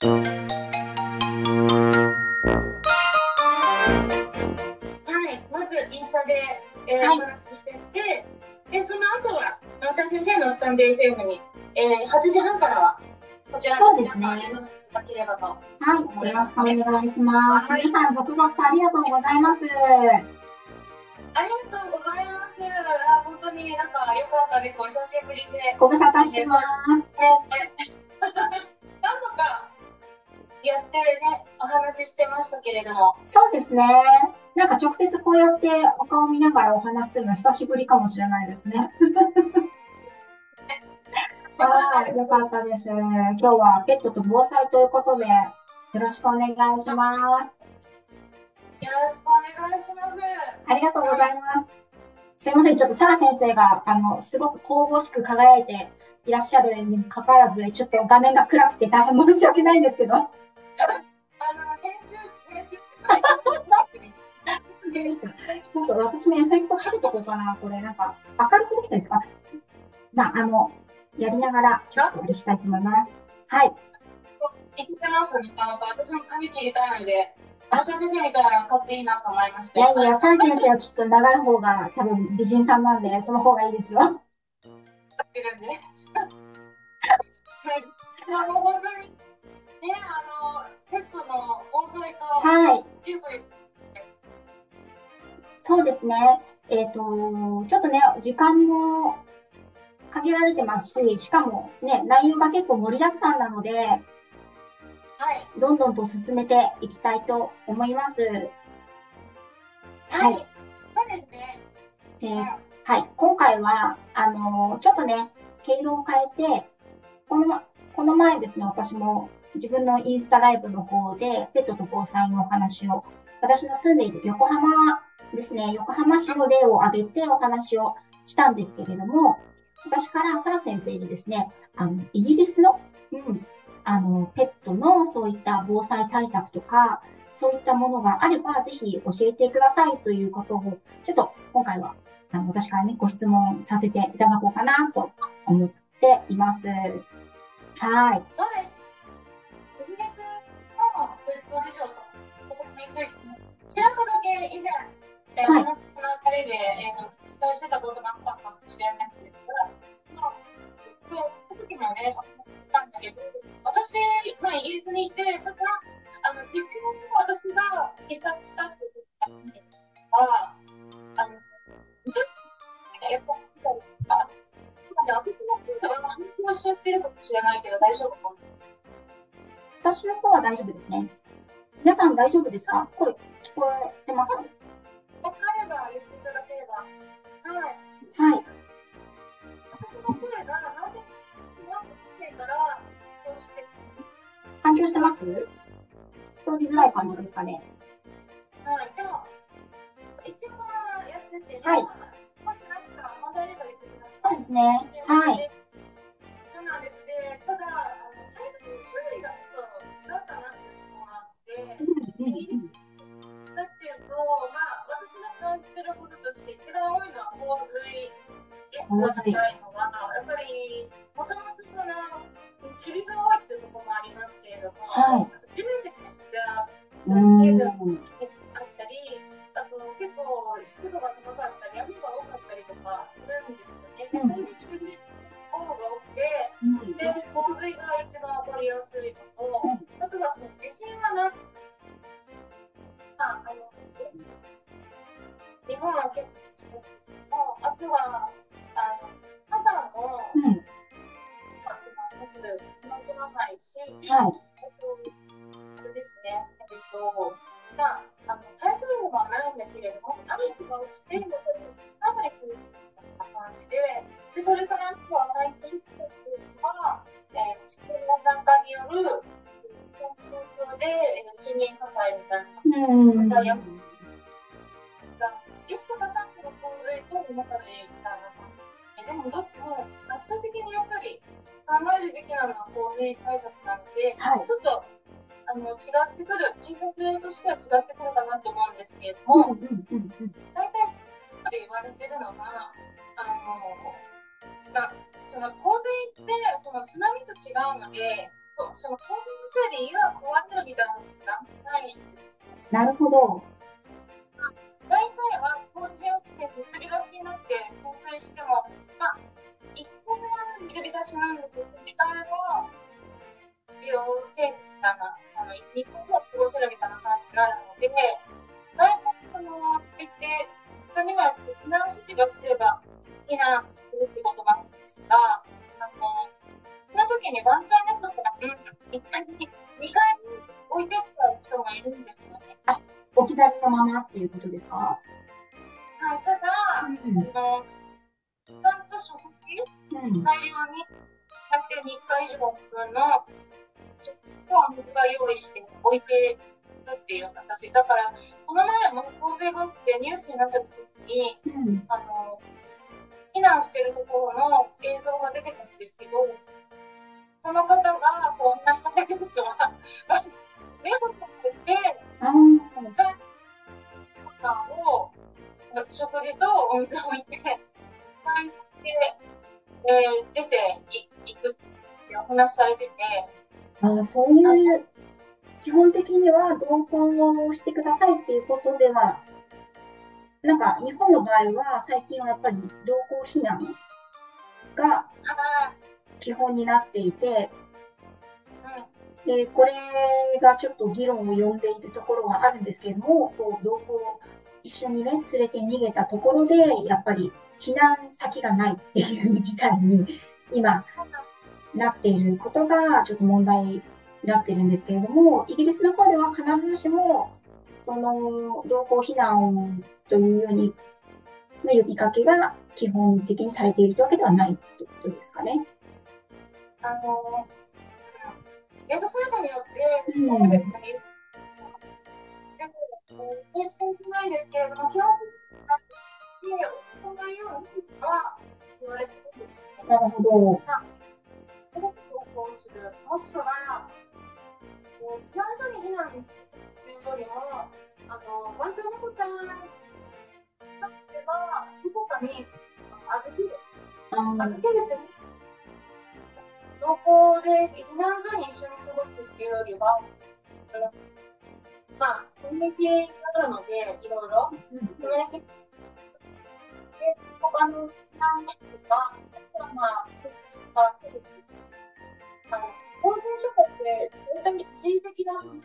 はい、まずインスタで、えーはいお話ししてって、で、その後は、なおちゃん先生のスタンド FM に、えー、8時半からは、こちらそうですねで皆さん、よろしくいただければと。はい、よろしくお願いします。はい皆さん、続々とありがとうございます。ありがとうございます。あ本当になんか良かったです。お久しぶりで。ご無沙汰してます。何度かやってね、お話ししてましたけれども、そうですね。なんか直接こうやってお顔見ながらお話しするの久しぶりかもしれないですね。はい、よかったです。今日はペットと防災ということで、よろしくお願いします。よろしくお願いします。ありがとうございます。すいません、ちょっとサラ先生が、あの、すごく神々しく輝いていらっしゃるにもかかわらず、ちょっと画面が暗くて大変申し訳ないんですけど。あの、編集し、編集ちょっと私もエフェクトかけとこうかな。これ、なんか、明るくできたですかまあ、あの、やりながら、ちょっとあれしたいと思います。はい。言ってますね、私も髪切りたいので、先生みたいなの買っていいなと思いまして。いやいや、タイ先生はちょっと長い方が多分美人さんなんで、その方がいいですよ。買ってるんで。はい。あの、本当に、ね、あの、ペットの防災と、はいそうですね。えっ、と、ちょっとね、時間も限られてますし、しかもね、内容が結構盛りだくさんなので、はい。どんどんと進めていきたいと思います。ははいい。そうですね。ではい、今回は、あのちょっとね、経路を変えて、この、この前ですね、私も自分のインスタライブの方で、ペットと防災のお話を、私の住んでいる横浜ですね、横浜市の例を挙げてお話をしたんですけれども、私からサラ先生にですね、あの、イギリスの、うん、あの、ペットのそういった防災対策とか、そういったものがあれば、ぜひ教えてくださいということを、ちょっと今回はあの私からね、ご質問させていただこうかなと思っています。はい。そうです。の事情と補足について、ちらっとだけ以前、えーはい話の流れで、えー、お伝えしてたことがあったかもしれないんですが、まあ、その時もね、思ったんだけど、私、まあ、イギリスにいて、ただ、あの、実際に私がイスタったっていうことが、あの、やっぱり、あ、で私の声が反響しちゃってるかもしれないけど、大丈夫かな私の方は大丈夫ですね。皆さん大丈夫ですか？声聞こえてますか？わかれば言っていただければ。はい。はい。私の声がなぜから、そして、反響してます？聞こえづらい感じですかね？はい。でも、一応やってて、はいもし何か問題あれば言ってください。そうですね。はい。。リスクえっと、まあ、あの、台風ではないんだけれども、雨が起きて、かなり来るような感じで、で、それからあとは最近っていうのは、えー、地球温暖化による、東京で、えー森林火災みたいな、うん。リスク高くの洪水と山火事みたいな感じで、でも、どっちも、圧倒的にやっぱり考えるべきなのは洪水対策なので、はい。ちょっと、あの、違ってくる、対策としては違ってくるかなと思うんですけれども。大体で言われてるのが、あの、まあ、その洪水ってその津波と違うので、その興奮のせいで家が壊れるみたいなことがないんですよ。なるほど。大体は洪水起きて水浸しになって浸水しても、まあ、一個目は水浸しなんだけど、2回は必要性みたいな、あの2個も過ごせるみたいな感じになるので、大体その、って言って、他には避難指示が来れば避難するってことなんですが、あの、その時にワンチャンネットが、うん、1階に、2階に置いてった人がいるんですよね。置き去りのままっていうことですか？はい、ただ、うん。あの、ちゃんと食事うん。大量に買って3日以上分の食を僕が用意して置いてるっていう形だからこの前も洪水が起きてニュースになった時にうん。あの避難してるところの映像が出てくるんですけどその方がこう話されてるとは猫を食べてああ。パンを食事とお水を置いて帰って、えー出ていくってお話しされてて、ああ、そういう、基本的には同行をしてくださいっていうことでは、なんか日本の場合は最近はやっぱり同行避難がは基本になっていて、で、これがちょっと議論を呼んでいるところはあるんですけれども、こう同行を一緒にね、連れて逃げたところで、やっぱり避難先がないっていう事態に今なっていることがちょっと問題になってるんですけれども、イギリスの方では必ずしも、その同行避難というように、の呼びかけが基本的にされているというわけではないということですかね。あの、ウェブサによって、うんそうですね、でないですけれども、基本的に、うには言われてるんですね。なるほど。投稿する、もしくは、避難所に避難するというよりも、あの、ワンちゃん猫ちゃんがってば、どこかに預ける、あ預けるという、同行で避難所に一緒に過ごすっていうよりは、まあ、コミュニティがあるので、いろいろ、コミュニティで、他の避難所とか、あとはまあ、とか、あの、法人とかって、本当に一時的な、その、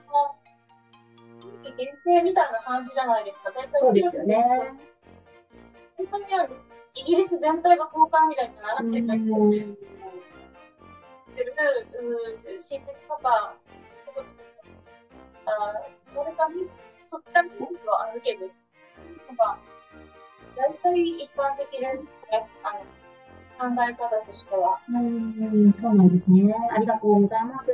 地域限定みたいな感じじゃないですか。大体そうですよね。本当にあのイギリス全体が交換みたいになってたりうんしてる、うん、親戚とか、あそれかに、そっちに僕を預けるのが、大体一般的ですね。あの考え方としては。うん、そうなんですね。ありがとうございます。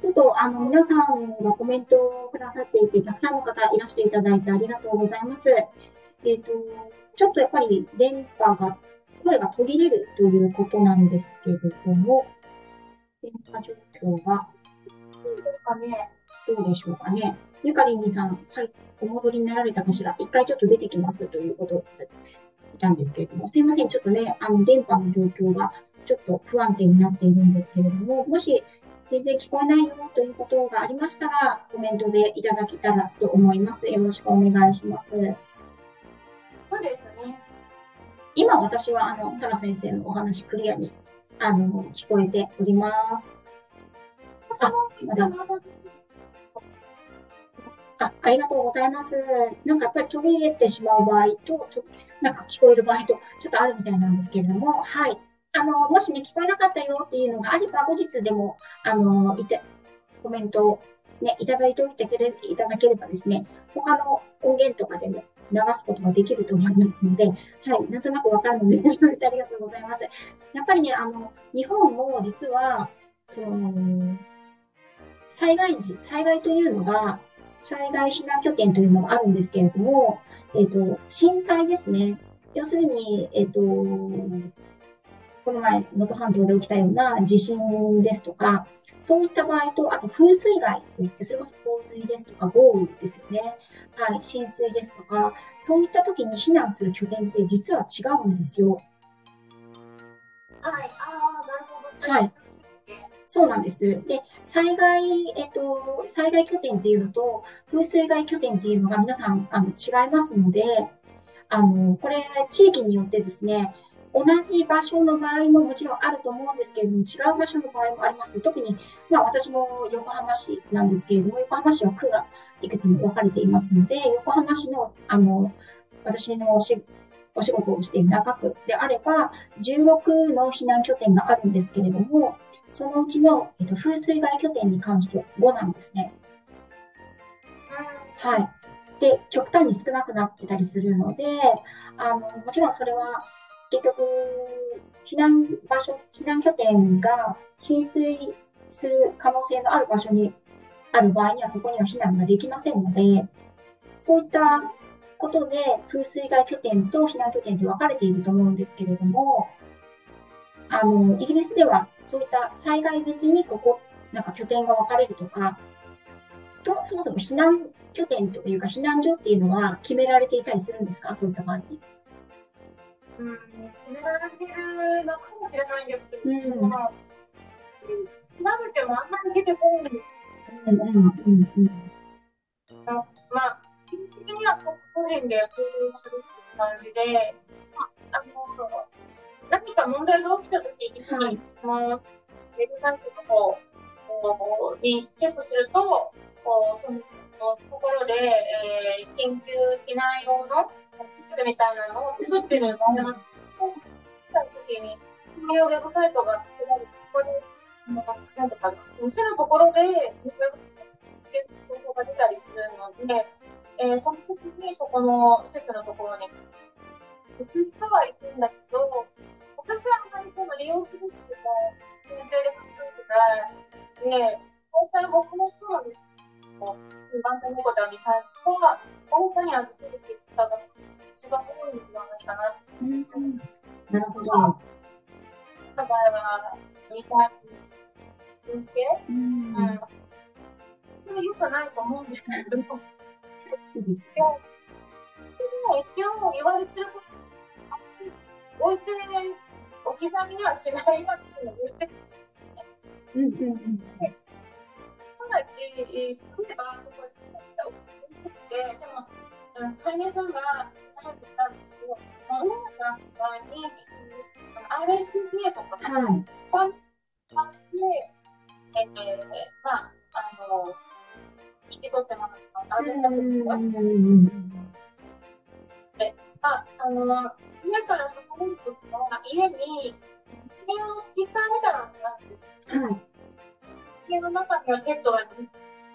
ちょっと、あの、皆さんがコメントをくださっていて、たくさんの方いらしていただいてありがとうございます。えっと、ちょっとやっぱり電波が、声が途切れるということなんですけれども、電波状況がどうですかね。どうでしょうかね。ゆかりんみさん、はい、お戻りになられたかしら。一回ちょっと出てきますということでいたんですけれども、すいません、ちょっとね、あの、電波の状況がちょっと不安定になっているんですけれども、もし全然聞こえないよということがありましたら、コメントでいただけたらと思います。よろしくお願いします。そうですね。今私は、あの、サラ先生のお話クリアに、あの、聞こえております。こちらも一応まだあ、ありがとうございます。なんかやっぱり途切れてしまう場合と、となんか聞こえる場合と、ちょっとあるみたいなんですけれども、はい。あの、もしね、聞こえなかったよっていうのがあれば、後日でも、あの、いて、コメントをね、いただいておいてくれ、いただければですね、他の音源とかでも流すことができると思いますので、はい。なんとなくわかるので、お願いします。ありがとうございます。やっぱりね、あの、日本も実は、その、災害時、災害というのが、災害避難拠点というのがあるんですけれども、えっ、と、震災ですね。要するに、えっ、と、この前、能登半島で起きたような地震ですとか、そういった場合と、あと風水害といって、それこそ洪水ですとか豪雨ですよね。はい、浸水ですとか、そういった時に避難する拠点って実は違うんですよ。はい、ああ、なるほど。はい。そうなんです。で、災害、えっと、災害拠点っていうのと、風水害拠点っていうのが皆さん、あの、違いますので、あの、これ、地域によってですね、同じ場所の場合ももちろんあると思うんですけれども、違う場所の場合もあります。特に、まあ私も横浜市なんですけれども、横浜市は区がいくつも分かれていますので、横浜市の、あの、私のお仕お仕事をしている中区であれば、16の避難拠点があるんですけれども、そのうちの、えっと、風水害拠点に関しては5なんですね。はい。で、極端に少なくなってたりするので、あの、もちろんそれは、結局、避難場所、避難拠点が浸水する可能性のある場所にある場合には、そこには避難ができませんので、そういったことで、風水害拠点と避難拠点って分かれていると思うんですけれども、あの、イギリスではそういった災害別にここ、なんか拠点が分かれるとか、と、そもそも避難拠点というか避難所っていうのは決められていたりするんですか？そういった場合に。うん、決められてるのかもしれないんですけど、うん、調べてもあんまり出てこない。うんうんうんうん。まあ、基本的には個人で行動するって感じで、あの、何か問題が起きたときに、はい、その、ウェブサイトの方にチェックすると、そのところで、えー、研究避難用の図みたいなのを作ってるのを、見たときに、そういうウェブサイトが作られて、ここに、なんとか、見せるところで、情報が出たりするので、えー、その時にそこの施設のところに行く人は行くんだけど、私はあんまりこの利用するっていうの前提で考えてで、大体僕もそうなんですけど、番手猫ちゃんに対しては、大谷預けて言ったが一番多いんではないかなって思ってなるほど。の場合は、2回分系、うん、うん。それ良くないと思うんですけど、一応言われてること、置いて置き去りにはしないわっていうのを言ってうんうん。うん。ただち、例えばそこにて、でも、飼い主さん。がおっったんですけど、世の中に RSPCA とか、はい、そこに関して、えー、まあ、あの、引き取ってもらった預かってもらった。で、まあ、あの、家から離れるときは、家に、家のスピーカーみたいなのがあるん。ですよ。はい。家の中にはペットがいる。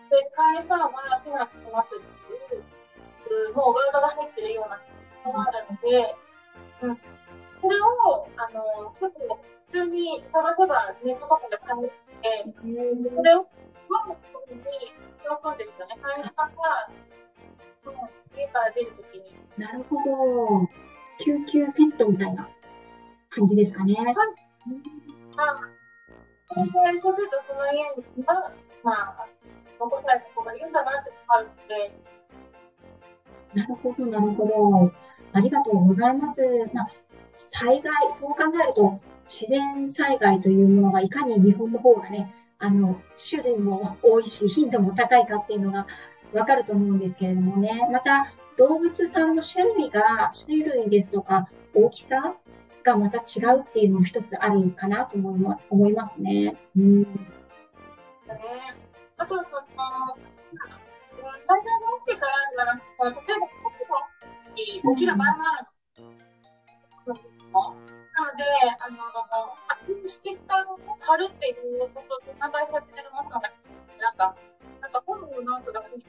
で、飼い主さん。は手が止まってるっていう、もうガードが入ってるようなのがあるので、うん。これを、あの、結構、普通に探せばネットとかで買えて、これを、まあ、に喜んですよね。飼い主さんが、家から出るときに。なるほど。救急セットみたいな感じですかね。そう。まあ、そうするとその家には、まあ、残された子がいるんだなってあるので。なるほど、なるほど。ありがとうございます。まあ、災害、そう考えると、自然災害というものがいかに日本の方がね、あの、種類も多いし、頻度も高いかっていうのがわかると思うんですけれどもね。また、動物さんの種類が、種類ですとか、大きさがまた違うっていうのも一つあるかなと思いま思いますね。うん。ねあとはその、災害が起きてからではなくて、例えば、起きる場合もあるの。なので、あの、ステッカーを貼るっていうことで販売されてるものが、なんか、なんか本のマークがついて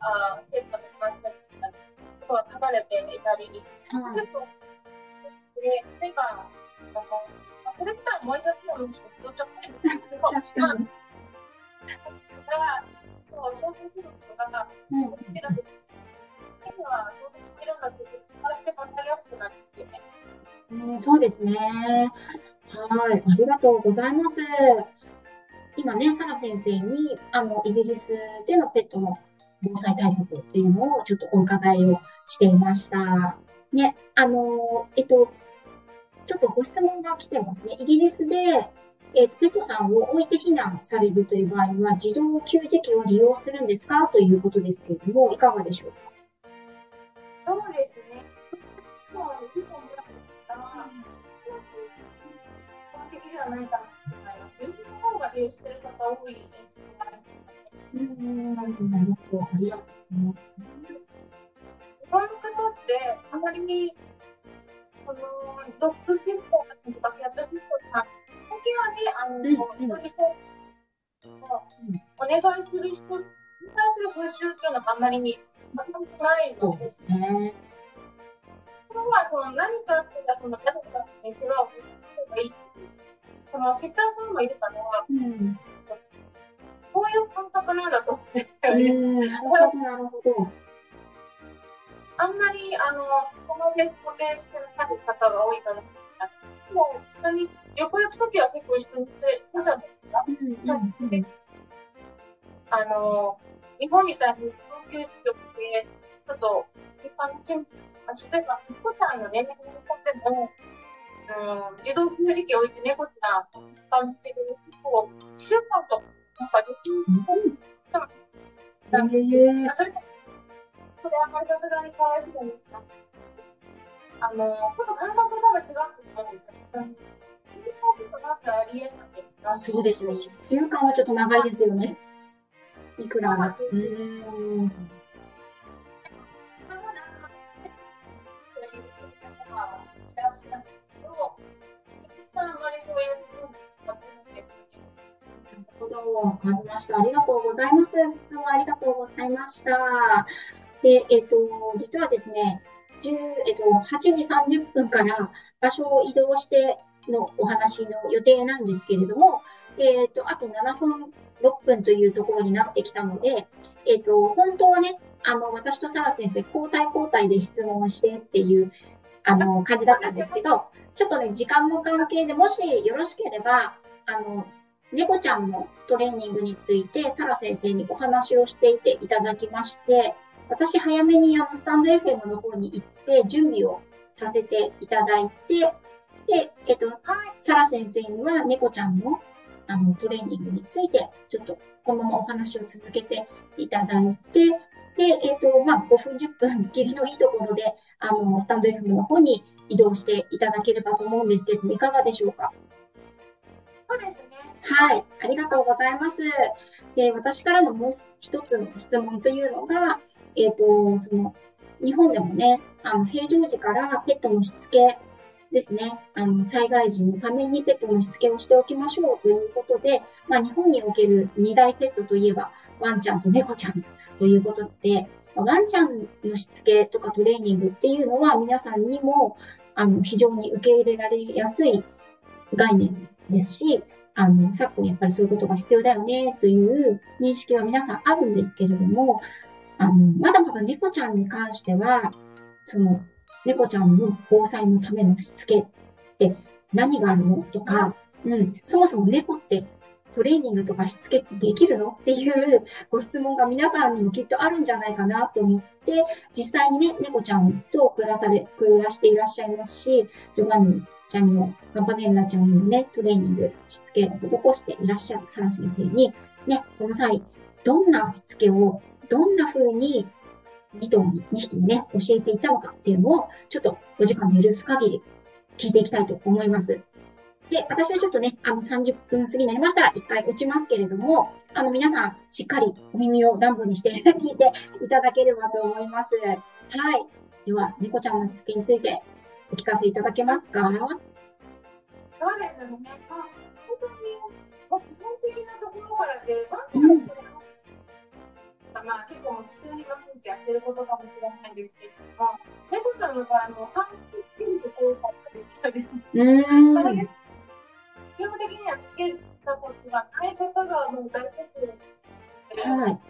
あペットのマークされてとが書かれていたり、うん、セットで、例えば、あの、これって燃えちゃってもちょっとどっちゃってるけど、確かに。だから、そう、商品とかが、うん、けはしてもらいやすくなってね。うん、そうですね。はい、ありがとうございます。今ね、サラ先生に、あの、イギリスでのペットの防災対策っていうのをちょっとお伺いをしていました。ね、あの、えっと、ちょっとご質問が来てますね。イギリスで、えー、ペットさんを置いて避難されるという場合には、自動給餌器を利用するんですか？ということですけれども、いかがでしょうか？そうですではないかなと思います。日本の方が利用してる方多いうん、なるほど。ありがとうございます。日本の方ってあまりこのドッグシッポとかキャットシッポとか時はねあの、うん。うん、そうお願いする人に対する募集っていうのがあん。まりにないのですね。これはその何かあったらその誰かに世話をする方がいい。その知ったもいるから、うん、こういう感覚なんだと思うんですよね。なるほど。あんまり、あの、そこまで固定してる方が多いから、もう、一緒に、旅行行くときは結構一緒に連れちゃったあの、日本みたいに高級局で、ちょっと、一般のチーム、例えば、猫ちゃんの年齢によっても、うん、自動給餌器置いて猫ちゃん、一般的に、こう、1週間とか、なんか、できる。うん、それそれあんまりさすがにかわいそうにあの、ちょっと感覚が多分違うと思うんですよ。そうですね。1週間はちょっと長いですよね。いくら。うん。あんまりそういうなるほど、わかりました。ありがとうございます。質問ありがとうございました。で、えっ、と、実はですね、えっと、8時30分から場所を移動してのお話の予定なんですけれども、えっ、と、あと7分、6分というところになってきたので、えっ、と、本当はね、あの、私とサラ先生、交代交代で質問してっていう、あの、感じだったんですけど、ちょっとね、時間の関係でもしよろしければ、あの、猫ちゃんのトレーニングについて、サラ先生にお話をしていていただきまして、私早めにあのスタンド FM の方に行って準備をさせていただいて、で、えっと、サラ先生には猫ちゃんのあのトレーニングについて、ちょっとこのままお話を続けていただいて、で、えっと、まあ、5分、10分、切りのいいところで、あの、スタンド FM の方に移動していただければと思うんですけども、いかがでしょうか？そうですね。はい、ありがとうございます。で、私からのもう一つの質問というのが、えっ、ー、と、その、日本でもね、あの、平常時からペットのしつけですね、あの、災害時のためにペットのしつけをしておきましょうということで、まあ、日本における二大ペットといえば、ワンちゃんと猫ちゃんということで、ワンちゃんのしつけとかトレーニングっていうのは皆さんにも、あの、非常に受け入れられやすい概念ですし、あの、昨今やっぱりそういうことが必要だよねという認識は皆さんあるんですけれども、あの、まだまだ猫ちゃんに関しては、その、猫ちゃんの防災のためのしつけって何があるのとか、うん、そもそも猫ってトレーニングとかしつけってできるのっていうご質問が皆さんにもきっとあるんじゃないかなと思って、実際にね、猫ちゃんと暮らされ、暮らしていらっしゃいますし、ジョバンニちゃんにも、カンパネッラちゃんにもね、トレーニング、しつけを施していらっしゃるサラ先生に、ね、この際、どんなしつけをどんな風に2頭に、2匹にね、教えていたのかっていうのを、ちょっとお時間の許す限り聞いていきたいと思います。で、私はちょっとね、あの30分過ぎになりましたら一回落ちますけれども、あの皆さんしっかりお耳を暖房にして 聞いていただければと思います。はい。では、猫ちゃんのしつけについてお聞かせいただけますか？そうですね。本当に、本的なところからで、ワンちゃんまあ、結構普通に毎日やってることかもしれないんですけれども、猫ちゃんの場合も、半分つけるところだったりしたり、基本的にはつけたことがない方がもう大多数で、はい、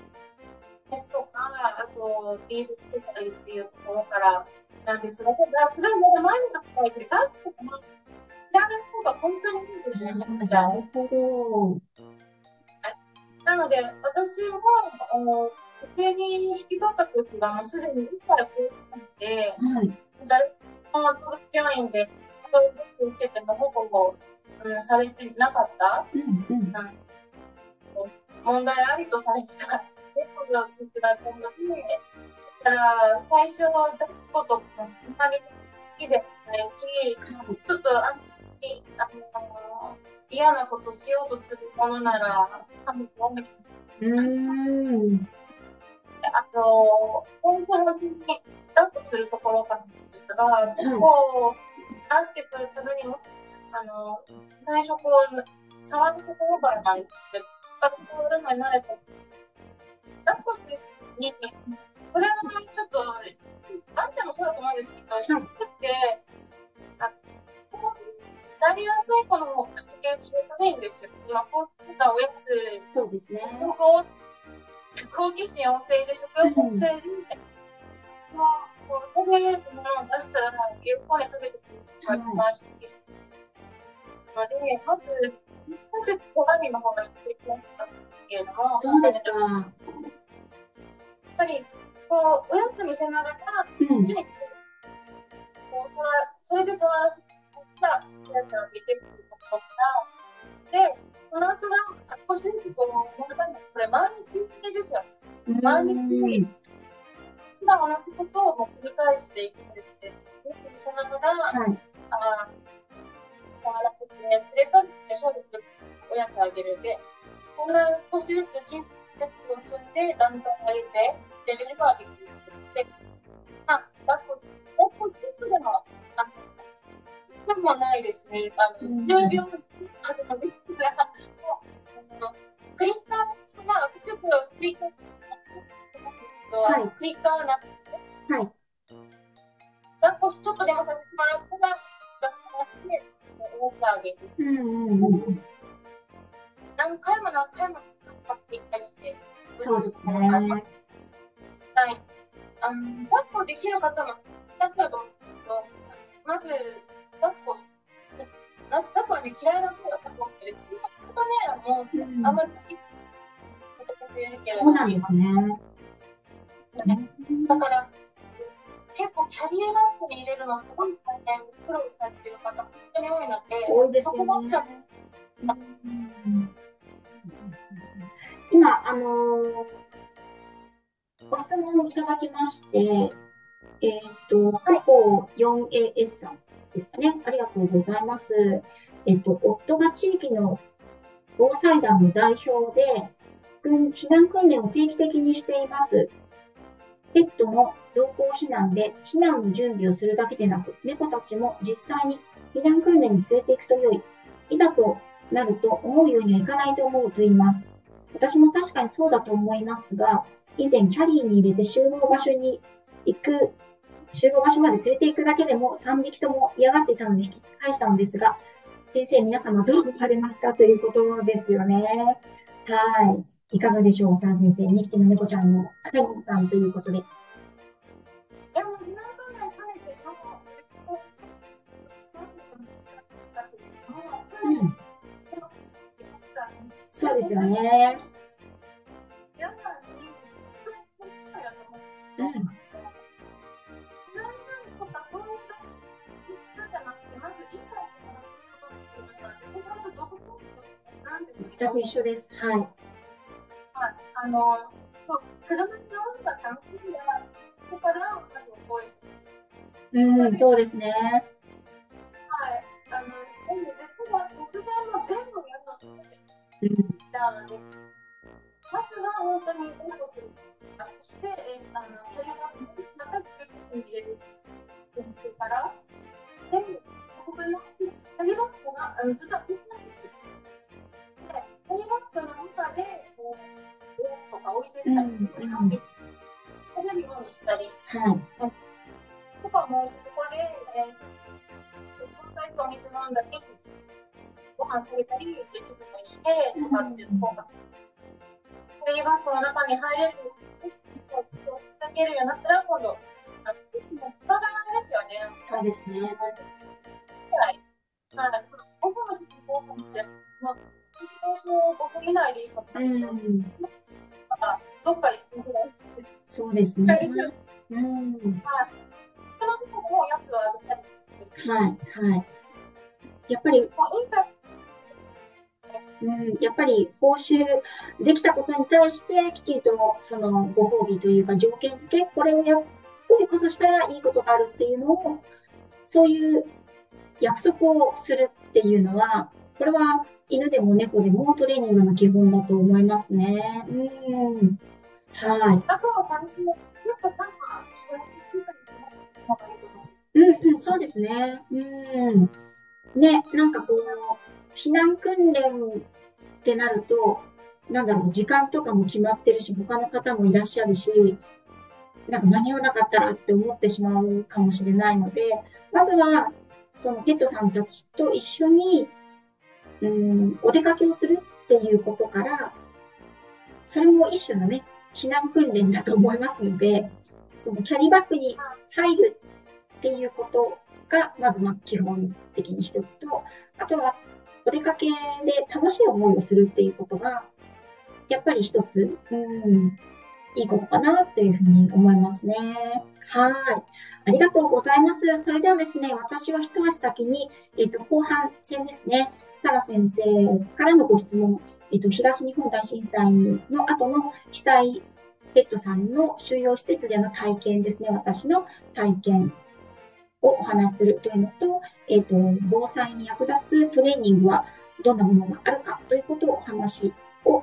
ですとか、あと、リードつけたりっていうところからなんですが、それはまだ前に書いて、だって、知らない方が本当にいいんですね、猫ちゃん。なるほど。なので、私も、あの、家庭に引き取った時は、もうすでに1回増えたので、はい、誰も同居員で、うちってもほぼ、うん、されてなかった？うんうん。問題ありとされてた猫が聞くだだから最初は抱くこともあんまり好きでもないし、ちょっとあんまりあの嫌なことしようとするものなら、多分飲んでうーんあと、本当に抱っこするところからですが、こう、出してくるためにも、あの、最初こう、触るところからなんですけど、抱っこのに慣れて、抱っこするに、これはちょっと、あんちゃんもそうだと思うんですけど、低くて、あこうなりやすい子の方がくっつけ打ちやすいんですよ。今、こういったおやつ、そうですね。こう好奇心旺盛で食欲旺盛で、もう、こう食べるものを出したら、喜んで食べてくれるしてので、まず、まず、小金の方がしてくれたけれども、そうですか。やっぱり、こう、おやつ見せながら、うん。こっちに、こう、それで触ったやつが出てくるところから、で、その後が、少しずつこう、これ毎日ですよ。毎日うん。好きな同じことを繰り返していくんですけど、見せながら、はい。ああ、あげるで、こんな少しずつステップを積んで、だんだん上げて、レベルを上げていく。で、まあ、抱っこ、抱っこステップでも、あの、でもないですね。あの、うん10秒かけたできるから、もう、あのクリッカー、まあ、ちょっとクリッカー、はいクリッカーな、はい抱っこしちょっとでもさせてもらったら、抱っこして、持ってあげる。うんうんうん何回も何回も繰り返して、そうですねはい。あの、抱っこできる方もだったと思うけど、まず、抱っこし、な抱っこはね、嫌いな方だと思ってる。本当ね、もう、あんまり好き。そうなんですねだから、結構キャリアバッグに入れるのすごい大変、苦労されてる方、本当に多いので、多いですねこもじゃ今、あのご質問いただきまして、えっ、と、ココ 4AS さんですかね。ありがとうございます。えっ、と、夫が地域の防災団の代表で、避難訓練を定期的にしています。ペットの同行避難で避難の準備をするだけでなく、猫たちも実際に避難訓練に連れて行くと良い。いざとなると思うようにはいかないと思うと言います。私も確かにそうだと思いますが、以前キャリーに入れて集合場所に行く、集合場所まで連れて行くだけでも3匹とも嫌がっていたので引き返したのですが、先生、皆様どう思われますか？ということですよね。はい。いかがでしょう、さん先生。2匹の猫ちゃんの飼い主さんということで。どこなんですけど全く、一緒です。はい。あの、そう車のが楽しいから、そこから、なんかこう、うん、そうですね。はい、あの、でも、突然も全部やるのってうん。なので、まずは本当に応募する。あそして、えあの、キャリアが長く入れるから、で、そこに、キャリアバッグがあのずっと動かしてくる。で、キャリアバッグの中で、こう、とか置いてったり、うんうんこんなにもしたり、はい。とかもそこで、えー、お水飲んだり、ご飯食べたりできるようにして、とかっていう方が、キャリーバッグの中に入れる、かけるようになったら、今度、あの、体ですよね。そうですね。はい。はい。僕もちょっとこう思っちゃ。まあ、私も5分以内でいいかもしれない。ん。どっか行くぐらい。そうですね。ですようん。その時もやつはあげたりするんですけど、はい。はい。やっぱり、まあ、インタビうん、やっぱり報酬できたことに対してきちんとそのご褒美というか条件付け、これをや、こういうことしたらいいことがあるっていうのを、そういう約束をするっていうのは、これは犬でも猫でもトレーニングの基本だと思いますね。うん。はい。うんうん、そうですね。うん。ね、なんかこう、避難訓練ってなると、なんだろう、時間とかも決まってるし、他の方もいらっしゃるし、なんか間に合わなかったらって思ってしまうかもしれないので、まずは、そのペットさんたちと一緒に、うん、お出かけをするっていうことから、それも一種のね、避難訓練だと思いますので、そのキャリーバッグに入るっていうことが、まずま基本的に一つと、あとはお出かけで楽しい思いをするっていうことが、やっぱり一つ、うん、いいことかなというふうに思いますね。はい。ありがとうございます。それではですね、私は一足先に、えっ、と、後半戦ですね、サラ先生からのご質問、えっ、と、東日本大震災の後の被災ペットさんの収容施設での体験ですね、私の体験をお話しするというのと、えっ、と、防災に役立つトレーニングはどんなものがあるかということをお話を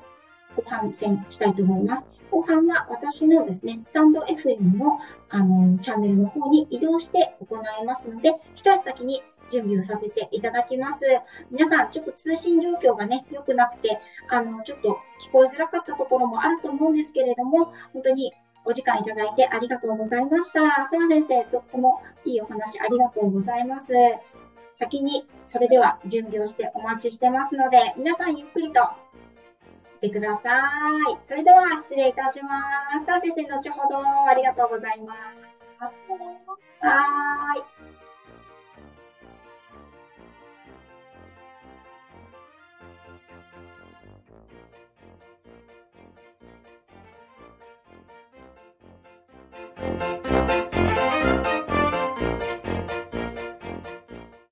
後半戦したいと思います。後半は私のですね、スタンド FM のあのチャンネルの方に移動して行いますので、一足先に準備をさせていただきます。皆さん、ちょっと通信状況がね、良くなくて、あの、ちょっと聞こえづらかったところもあると思うんですけれども、本当にお時間いただいてありがとうございました。そら先生、とってもいいお話ありがとうございます。先に、それでは準備をしてお待ちしてますので、皆さんゆっくりとてください。それでは失礼いたします。さあ先生、後ほどありがとうございます。はい。